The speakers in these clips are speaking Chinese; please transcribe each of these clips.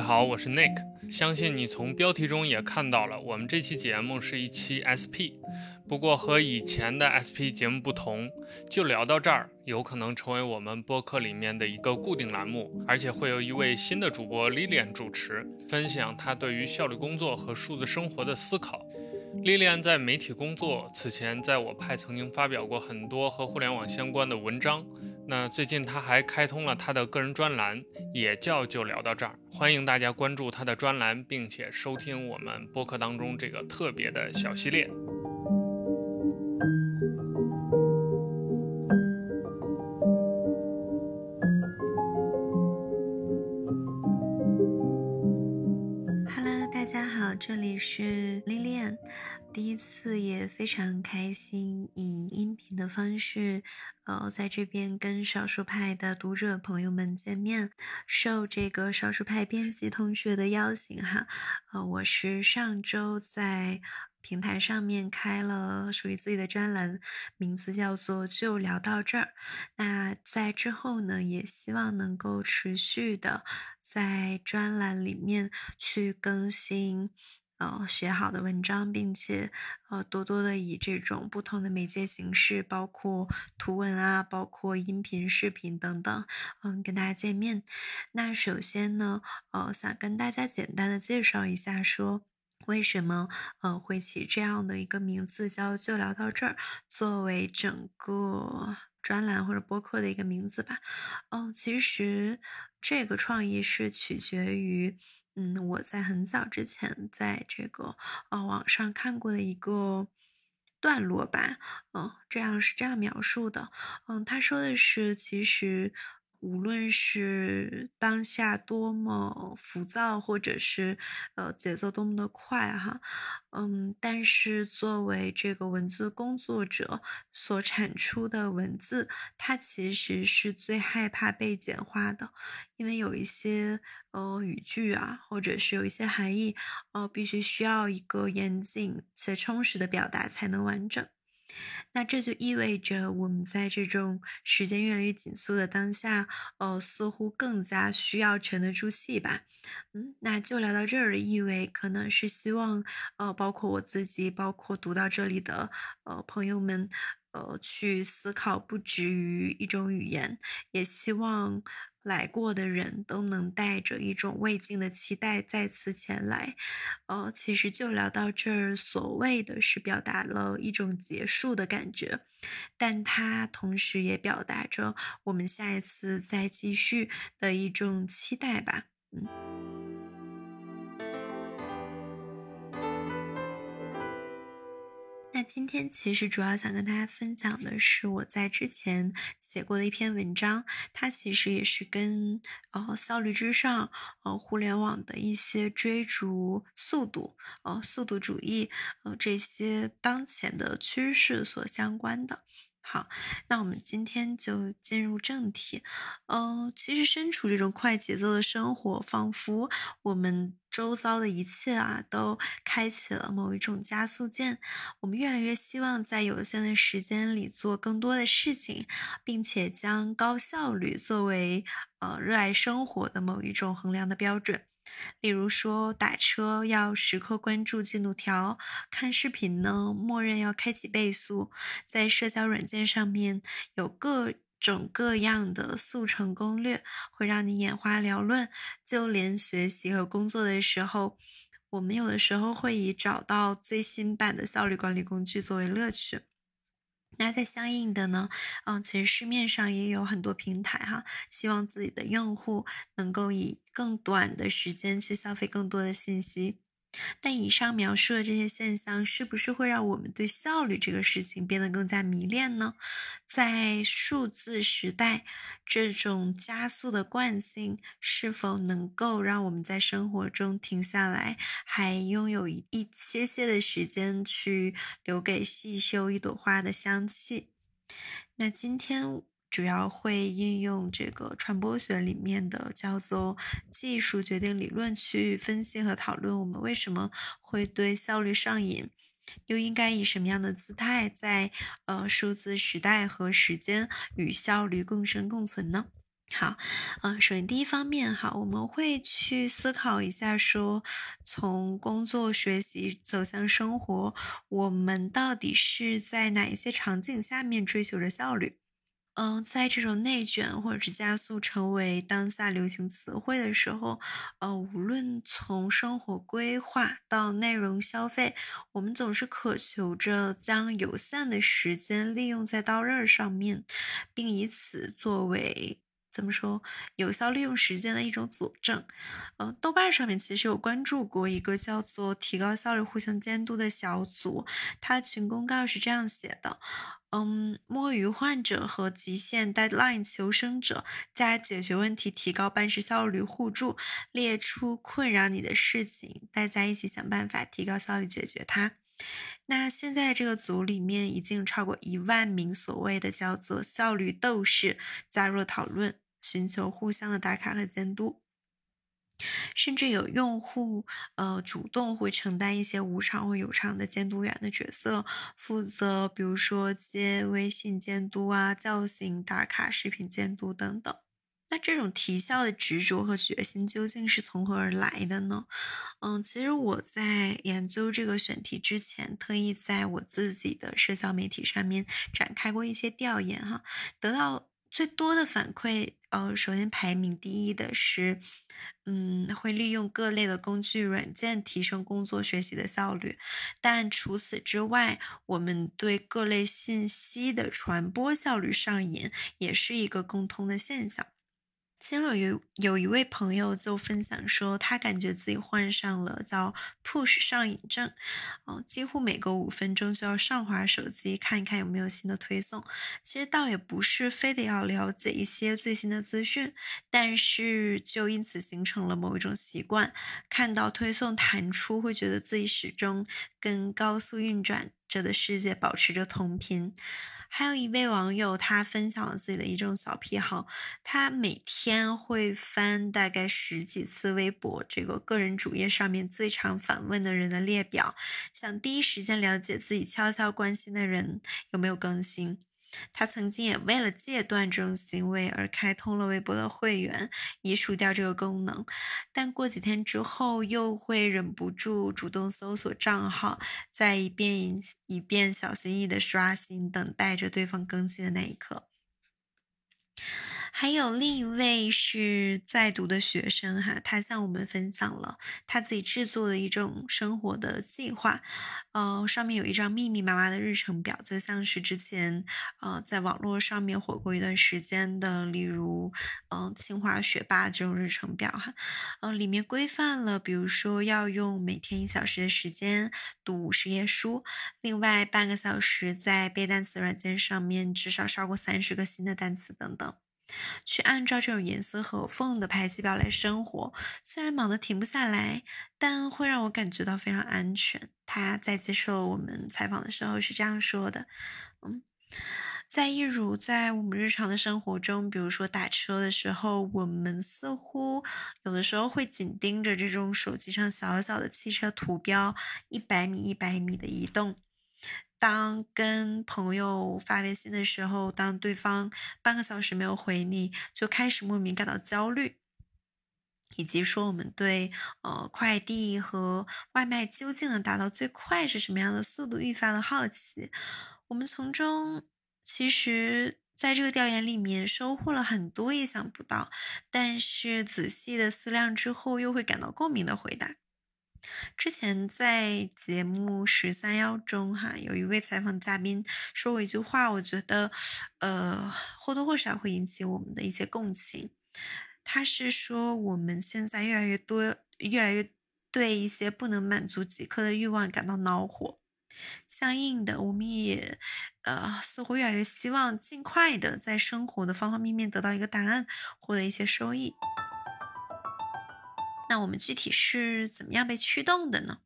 位好，我是 Nick。相信你从标题中也看到了，我们这期节目是一期 SP。不过和以前的 SP 节目不同，就聊到这儿，有可能成为我们播客里面的一个固定栏目，而且会有一位新的主播 Lilian 主持，分享她对于效率工作和数字生活的思考。Lilian 在媒体工作，此前在我派曾经发表过很多和互联网相关的文章。那最近他还开通了他的个人专栏，也叫就聊到这儿，欢迎大家关注他的专栏，并且收听我们播客当中这个特别的小系列。Hello，大家好，这里是 Lilian。第一次也非常开心，以音频的方式，呃，在这边跟少数派的读者朋友们见面。受这个少数派编辑同学的邀请，哈，呃，我是上周在平台上面开了属于自己的专栏，名字叫做“就聊到这儿”。那在之后呢，也希望能够持续的在专栏里面去更新。呃，写好的文章，并且呃，多多的以这种不同的媒介形式，包括图文啊，包括音频、视频等等，嗯，跟大家见面。那首先呢，呃，想跟大家简单的介绍一下，说为什么呃会起这样的一个名字，叫就聊到这儿，作为整个专栏或者播客的一个名字吧。嗯，其实这个创意是取决于。嗯，我在很早之前在这个呃网上看过的一个段落吧，嗯，这样是这样描述的，嗯，他说的是其实。无论是当下多么浮躁，或者是呃节奏多么的快哈，嗯，但是作为这个文字工作者所产出的文字，它其实是最害怕被简化的，因为有一些呃语句啊，或者是有一些含义，呃，必须需要一个严谨且充实的表达才能完整。那这就意味着我们在这种时间越来越紧缩的当下，呃，似乎更加需要沉得住气吧。嗯，那就聊到这儿的意味，可能是希望，呃，包括我自己，包括读到这里的呃朋友们。呃，去思考不止于一种语言，也希望来过的人都能带着一种未尽的期待再次前来。哦，其实就聊到这儿，所谓的是表达了一种结束的感觉，但它同时也表达着我们下一次再继续的一种期待吧。嗯。那今天其实主要想跟大家分享的是我在之前写过的一篇文章，它其实也是跟呃效率之上呃互联网的一些追逐速度呃速度主义呃这些当前的趋势所相关的。好，那我们今天就进入正题。嗯，其实身处这种快节奏的生活，仿佛我们周遭的一切啊，都开启了某一种加速键。我们越来越希望在有限的时间里做更多的事情，并且将高效率作为呃热爱生活的某一种衡量的标准。例如说，打车要时刻关注进度条，看视频呢，默认要开启倍速，在社交软件上面有各种各样的速成攻略，会让你眼花缭乱。就连学习和工作的时候，我们有的时候会以找到最新版的效率管理工具作为乐趣。那在相应的呢，嗯，其实市面上也有很多平台哈，希望自己的用户能够以更短的时间去消费更多的信息。但以上描述的这些现象，是不是会让我们对效率这个事情变得更加迷恋呢？在数字时代，这种加速的惯性是否能够让我们在生活中停下来，还拥有一一些些的时间去留给细嗅一朵花的香气？那今天。主要会应用这个传播学里面的叫做技术决定理论去分析和讨论我们为什么会对效率上瘾，又应该以什么样的姿态在呃数字时代和时间与效率共生共存呢？好，嗯，首先第一方面哈，我们会去思考一下，说从工作、学习走向生活，我们到底是在哪一些场景下面追求着效率？嗯，在这种内卷或者是加速成为当下流行词汇的时候，呃，无论从生活规划到内容消费，我们总是渴求着将有限的时间利用在刀刃上面，并以此作为。怎么说？有效利用时间的一种佐证。呃，豆瓣上面其实有关注过一个叫做“提高效率、互相监督”的小组，它群公告是这样写的：嗯，摸鱼患者和极限 deadline 求生者加解决问题、提高办事效率互助，列出困扰你的事情，大家一起想办法提高效率，解决它。那现在这个组里面已经超过一万名所谓的叫做效率斗士加入讨论。寻求互相的打卡和监督，甚至有用户呃主动会承担一些无偿或有偿的监督员的角色，负责比如说接微信监督啊、叫醒打卡、视频监督等等。那这种提效的执着和决心究竟是从何而来的呢？嗯，其实我在研究这个选题之前，特意在我自己的社交媒体上面展开过一些调研哈，得到。最多的反馈，呃，首先排名第一的是，嗯，会利用各类的工具软件提升工作学习的效率。但除此之外，我们对各类信息的传播效率上瘾，也是一个共通的现象。其实有有一位朋友就分享说，他感觉自己患上了叫 push 上瘾症，嗯，几乎每隔五分钟就要上滑手机看一看有没有新的推送。其实倒也不是非得要了解一些最新的资讯，但是就因此形成了某一种习惯，看到推送弹出，会觉得自己始终跟高速运转着的世界保持着同频。还有一位网友，他分享了自己的一种小癖好，他每天会翻大概十几次微博，这个个人主页上面最常访问的人的列表，想第一时间了解自己悄悄关心的人有没有更新。他曾经也为了戒断这种行为而开通了微博的会员，移除掉这个功能，但过几天之后又会忍不住主动搜索账号，再一遍一遍小心翼翼的刷新，等待着对方更新的那一刻。还有另一位是在读的学生哈，他向我们分享了他自己制作的一种生活的计划，呃，上面有一张密密麻麻的日程表，就像是之前呃在网络上面火过一段时间的，例如嗯清华学霸这种日程表哈，呃，里面规范了，比如说要用每天一小时的时间读五十页书，另外半个小时在背单词软件上面至少刷过三十个新的单词等等。去按照这种严丝合缝的排期表来生活，虽然忙得停不下来，但会让我感觉到非常安全。他在接受我们采访的时候是这样说的：“嗯，在一如在我们日常的生活中，比如说打车的时候，我们似乎有的时候会紧盯着这种手机上小小的汽车图标，一百米一百米的移动。”当跟朋友发微信的时候，当对方半个小时没有回你，就开始莫名感到焦虑，以及说我们对呃快递和外卖究竟能达到最快是什么样的速度愈发的好奇。我们从中其实在这个调研里面收获了很多意想不到，但是仔细的思量之后又会感到共鸣的回答。之前在节目十三幺中，哈，有一位采访嘉宾说过一句话，我觉得，呃，或多或少会引起我们的一些共情。他是说，我们现在越来越多，越来越对一些不能满足即刻的欲望感到恼火，相应的，我们也，呃，似乎越来越希望尽快的在生活的方方面面得到一个答案，获得一些收益。那我们具体是怎么样被驱动的呢？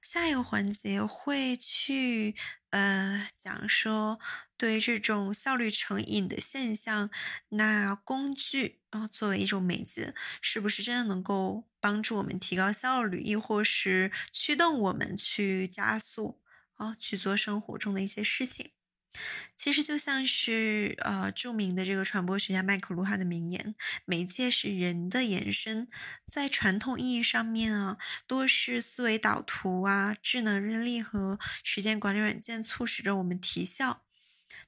下一个环节会去呃讲说，对于这种效率成瘾的现象，那工具啊作为一种媒介，是不是真的能够帮助我们提高效率，亦或是驱动我们去加速啊去做生活中的一些事情？其实就像是呃著名的这个传播学家麦克卢汉的名言：“媒介是人的延伸。”在传统意义上面啊，多是思维导图啊、智能日历和时间管理软件促使着我们提效。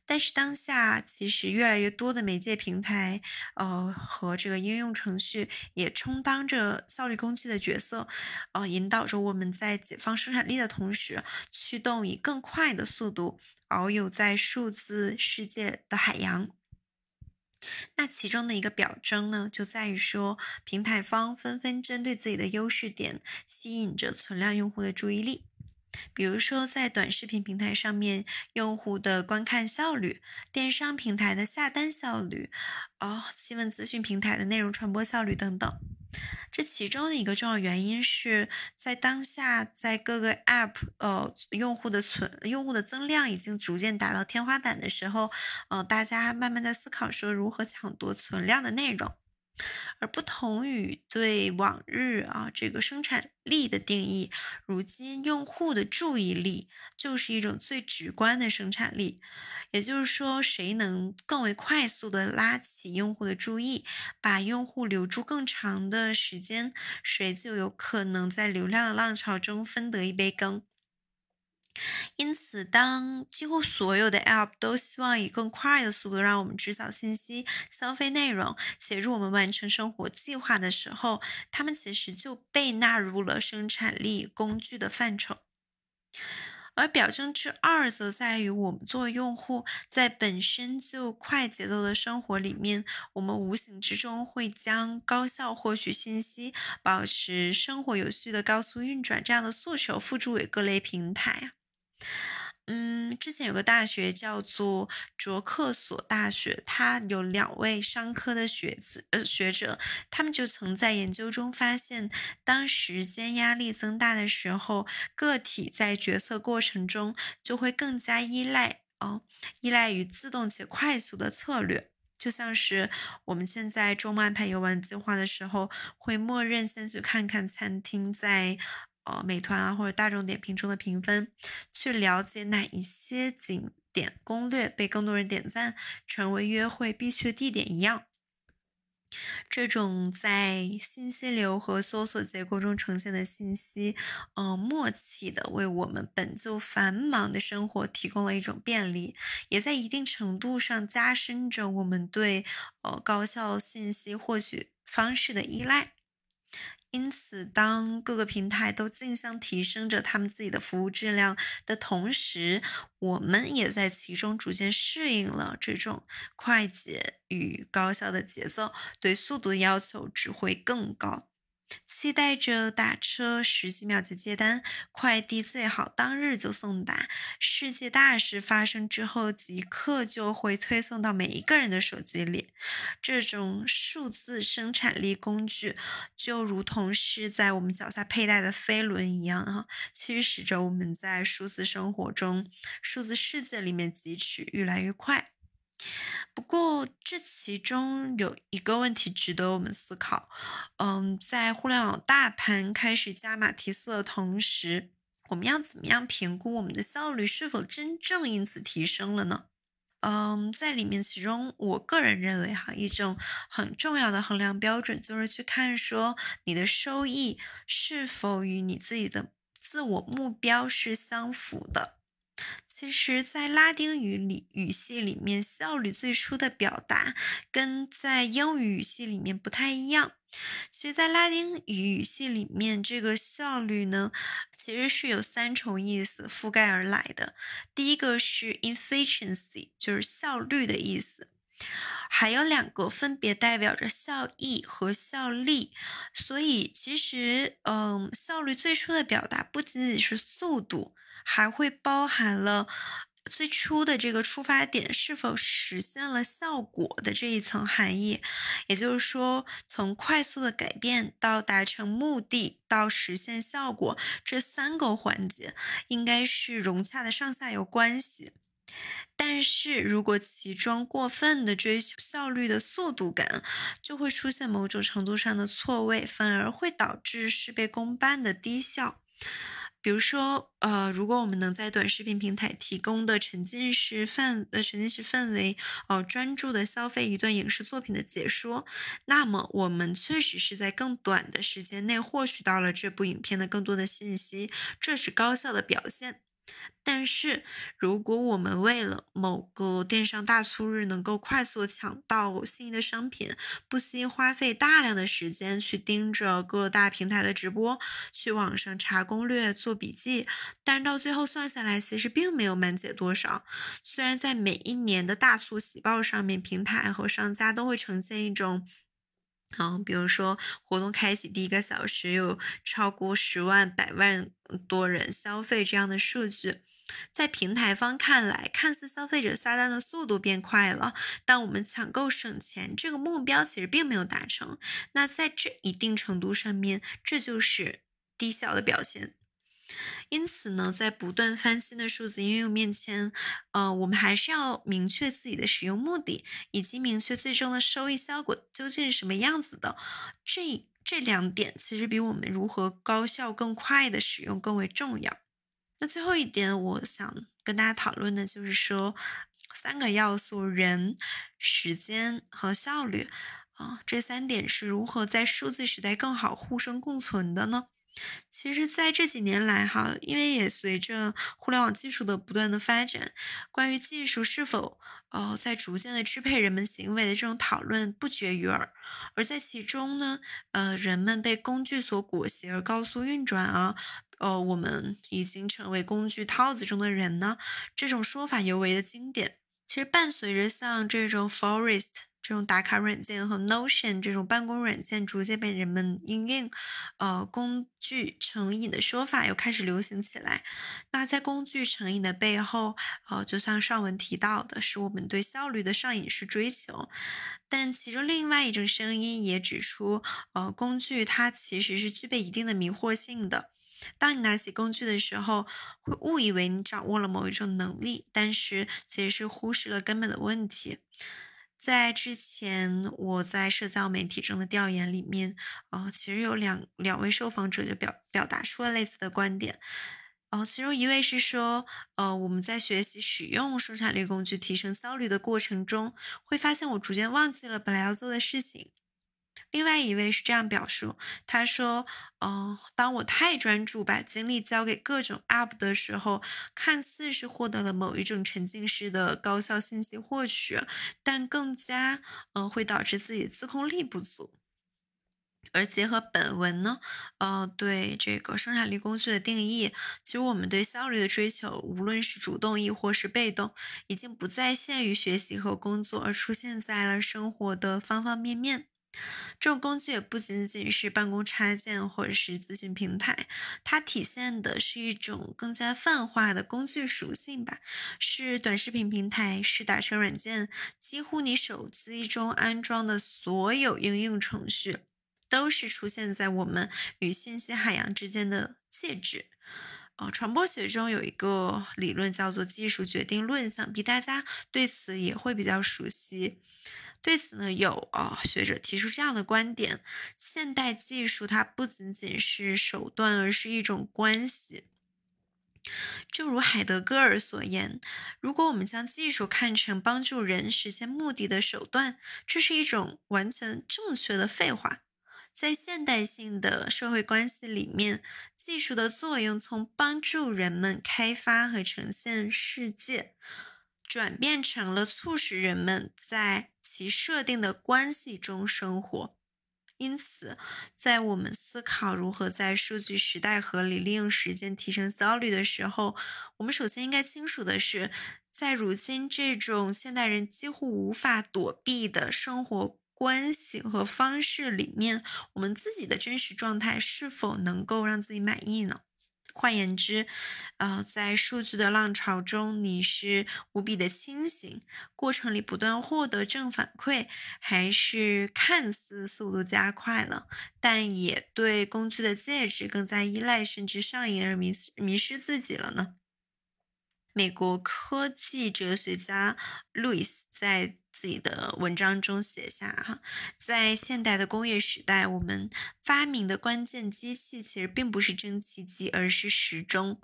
但是当下，其实越来越多的媒介平台，呃，和这个应用程序也充当着效率工具的角色，呃，引导着我们在解放生产力的同时，驱动以更快的速度遨游在数字世界的海洋。那其中的一个表征呢，就在于说，平台方纷纷针对自己的优势点，吸引着存量用户的注意力。比如说，在短视频平台上面，用户的观看效率；电商平台的下单效率；哦，新闻资讯平台的内容传播效率等等。这其中的一个重要原因是在当下，在各个 App 呃用户的存用户的增量已经逐渐达到天花板的时候，呃，大家慢慢在思考说如何抢夺存量的内容。而不同于对往日啊这个生产力的定义，如今用户的注意力就是一种最直观的生产力。也就是说，谁能更为快速的拉起用户的注意，把用户留住更长的时间，谁就有可能在流量的浪潮中分得一杯羹。因此，当几乎所有的 App 都希望以更快的速度让我们知晓信息、消费内容、协助我们完成生活计划的时候，他们其实就被纳入了生产力工具的范畴。而表征之二，则在于我们作为用户，在本身就快节奏的生活里面，我们无形之中会将高效获取信息、保持生活有序的高速运转这样的诉求付诸于各类平台。嗯，之前有个大学叫做卓克索大学，它有两位商科的学子呃学者，他们就曾在研究中发现，当时间压力增大的时候，个体在决策过程中就会更加依赖哦，依赖于自动且快速的策略，就像是我们现在周末安排游玩计划的时候，会默认先去看看餐厅在。呃，美团啊，或者大众点评中的评分，去了解哪一些景点攻略被更多人点赞，成为约会必去地点一样。这种在信息流和搜索结构中呈现的信息，呃，默契的为我们本就繁忙的生活提供了一种便利，也在一定程度上加深着我们对呃高效信息获取方式的依赖。因此，当各个平台都竞相提升着他们自己的服务质量的同时，我们也在其中逐渐适应了这种快捷与高效的节奏，对速度的要求只会更高。期待着打车十几秒就接单，快递最好当日就送达，世界大事发生之后即刻就会推送到每一个人的手机里。这种数字生产力工具就如同是在我们脚下佩戴的飞轮一样，哈，驱使着我们在数字生活中、数字世界里面疾驰越来越快。不过，这其中有一个问题值得我们思考。嗯，在互联网大盘开始加码提速的同时，我们要怎么样评估我们的效率是否真正因此提升了呢？嗯，在里面，其中我个人认为，哈，一种很重要的衡量标准就是去看说你的收益是否与你自己的自我目标是相符的。其实，在拉丁语里语系里面，效率最初的表达跟在英语语系里面不太一样。其实，在拉丁语语系里面，这个效率呢，其实是有三重意思覆盖而来的。第一个是 efficiency，就是效率的意思，还有两个分别代表着效益和效力。所以，其实，嗯，效率最初的表达不仅仅是速度。还会包含了最初的这个出发点是否实现了效果的这一层含义，也就是说，从快速的改变到达成目的到实现效果这三个环节应该是融洽的上下游关系。但是如果其中过分的追求效率的速度感，就会出现某种程度上的错位，反而会导致事倍功半的低效。比如说，呃，如果我们能在短视频平台提供的沉浸式范呃沉浸式氛围，呃，专注的消费一段影视作品的解说，那么我们确实是在更短的时间内获取到了这部影片的更多的信息，这是高效的表现。但是，如果我们为了某个电商大促日能够快速抢到心仪的商品，不惜花费大量的时间去盯着各大平台的直播，去网上查攻略、做笔记，但到最后算下来，其实并没有满减多少。虽然在每一年的大促喜报上面，平台和商家都会呈现一种。嗯，比如说活动开启第一个小时有超过十万、百万多人消费这样的数据，在平台方看来，看似消费者下单的速度变快了，但我们抢购省钱这个目标其实并没有达成。那在这一定程度上面，这就是低效的表现。因此呢，在不断翻新的数字应用面前，呃，我们还是要明确自己的使用目的，以及明确最终的收益效果究竟是什么样子的。这这两点其实比我们如何高效更快的使用更为重要。那最后一点，我想跟大家讨论的就是说，三个要素：人、时间和效率。啊，这三点是如何在数字时代更好互生共存的呢？其实，在这几年来，哈，因为也随着互联网技术的不断的发展，关于技术是否呃在逐渐的支配人们行为的这种讨论不绝于耳。而在其中呢，呃，人们被工具所裹挟而高速运转啊，呃，我们已经成为工具套子中的人呢，这种说法尤为的经典。其实，伴随着像这种 Forest。这种打卡软件和 Notion 这种办公软件逐渐被人们应用，呃，工具成瘾的说法又开始流行起来。那在工具成瘾的背后，呃，就像上文提到的，是我们对效率的上瘾式追求。但其中另外一种声音也指出，呃，工具它其实是具备一定的迷惑性的。当你拿起工具的时候，会误以为你掌握了某一种能力，但是其实是忽视了根本的问题。在之前我在社交媒体中的调研里面，啊，其实有两两位受访者就表表达出了类似的观点，哦，其中一位是说，呃，我们在学习使用生产力工具提升效率的过程中，会发现我逐渐忘记了本来要做的事情。另外一位是这样表述，他说：“嗯，当我太专注把精力交给各种 App 的时候，看似是获得了某一种沉浸式的高效信息获取，但更加，呃，会导致自己自控力不足。而结合本文呢，呃，对这个生产力工具的定义，其实我们对效率的追求，无论是主动亦或是被动，已经不再限于学习和工作，而出现在了生活的方方面面。”这种工具也不仅仅是办公插件或者是咨询平台，它体现的是一种更加泛化的工具属性吧。是短视频平台，是打车软件，几乎你手机中安装的所有应用程序，都是出现在我们与信息海洋之间的介质。呃，传播学中有一个理论叫做技术决定论，想必大家对此也会比较熟悉。对此呢，有啊学者提出这样的观点：现代技术它不仅仅是手段，而是一种关系。正如海德格尔所言，如果我们将技术看成帮助人实现目的的手段，这是一种完全正确的废话。在现代性的社会关系里面，技术的作用从帮助人们开发和呈现世界。转变成了促使人们在其设定的关系中生活。因此，在我们思考如何在数据时代合理利用时间、提升效率的时候，我们首先应该清楚的是，在如今这种现代人几乎无法躲避的生活关系和方式里面，我们自己的真实状态是否能够让自己满意呢？换言之，呃，在数据的浪潮中，你是无比的清醒，过程里不断获得正反馈，还是看似速度加快了，但也对工具的介质更加依赖，甚至上瘾而迷迷失自己了呢？美国科技哲学家路易斯在自己的文章中写下：哈，在现代的工业时代，我们发明的关键机器其实并不是蒸汽机，而是时钟。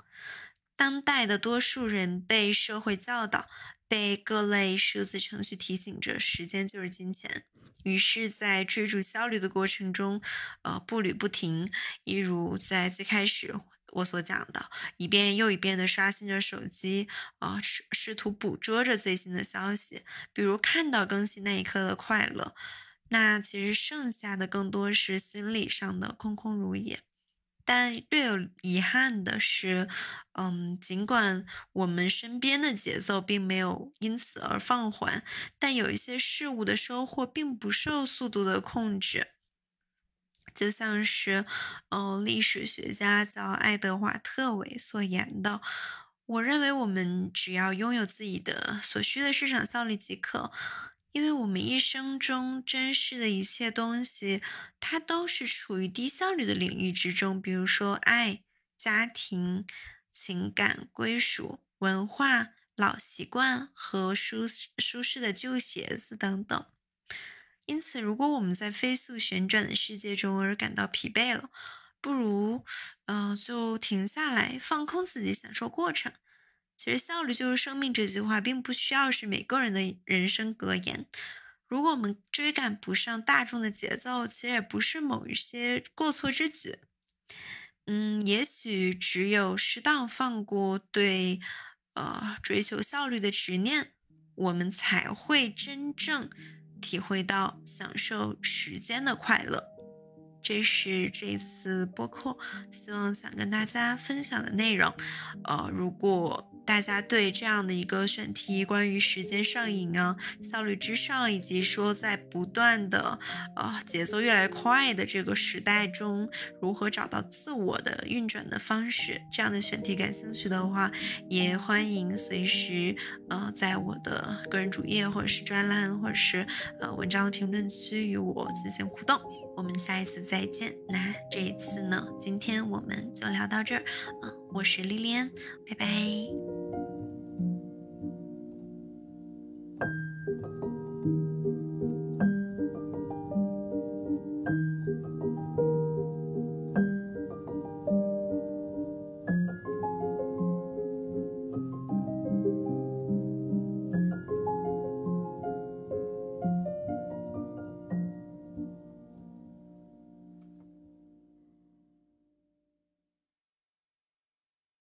当代的多数人被社会教导，被各类数字程序提醒着，时间就是金钱。于是，在追逐效率的过程中，呃，步履不停，一如在最开始我所讲的，一遍又一遍地刷新着手机，呃，试试图捕捉着最新的消息，比如看到更新那一刻的快乐。那其实剩下的更多是心理上的空空如也。但略有遗憾的是，嗯，尽管我们身边的节奏并没有因此而放缓，但有一些事物的收获并不受速度的控制。就像是，呃，历史学家叫爱德华特韦所言的：“我认为我们只要拥有自己的所需的市场效率即可。”因为我们一生中珍视的一切东西，它都是处于低效率的领域之中，比如说爱、家庭、情感、归属、文化、老习惯和舒舒适的旧鞋子等等。因此，如果我们在飞速旋转的世界中而感到疲惫了，不如，呃，就停下来，放空自己，享受过程。其实，效率就是生命这句话，并不需要是每个人的人生格言。如果我们追赶不上大众的节奏，其实也不是某一些过错之举。嗯，也许只有适当放过对呃追求效率的执念，我们才会真正体会到享受时间的快乐。这是这次播客希望想跟大家分享的内容。呃，如果大家对这样的一个选题，关于时间上瘾啊、效率之上，以及说在不断的呃节奏越来越快的这个时代中，如何找到自我的运转的方式，这样的选题感兴趣的话，也欢迎随时呃在我的个人主页或者是专栏或者是呃文章的评论区与我进行互动。我们下一次再见。那这一次呢，今天我们就聊到这儿。嗯，我是莉莲，拜拜。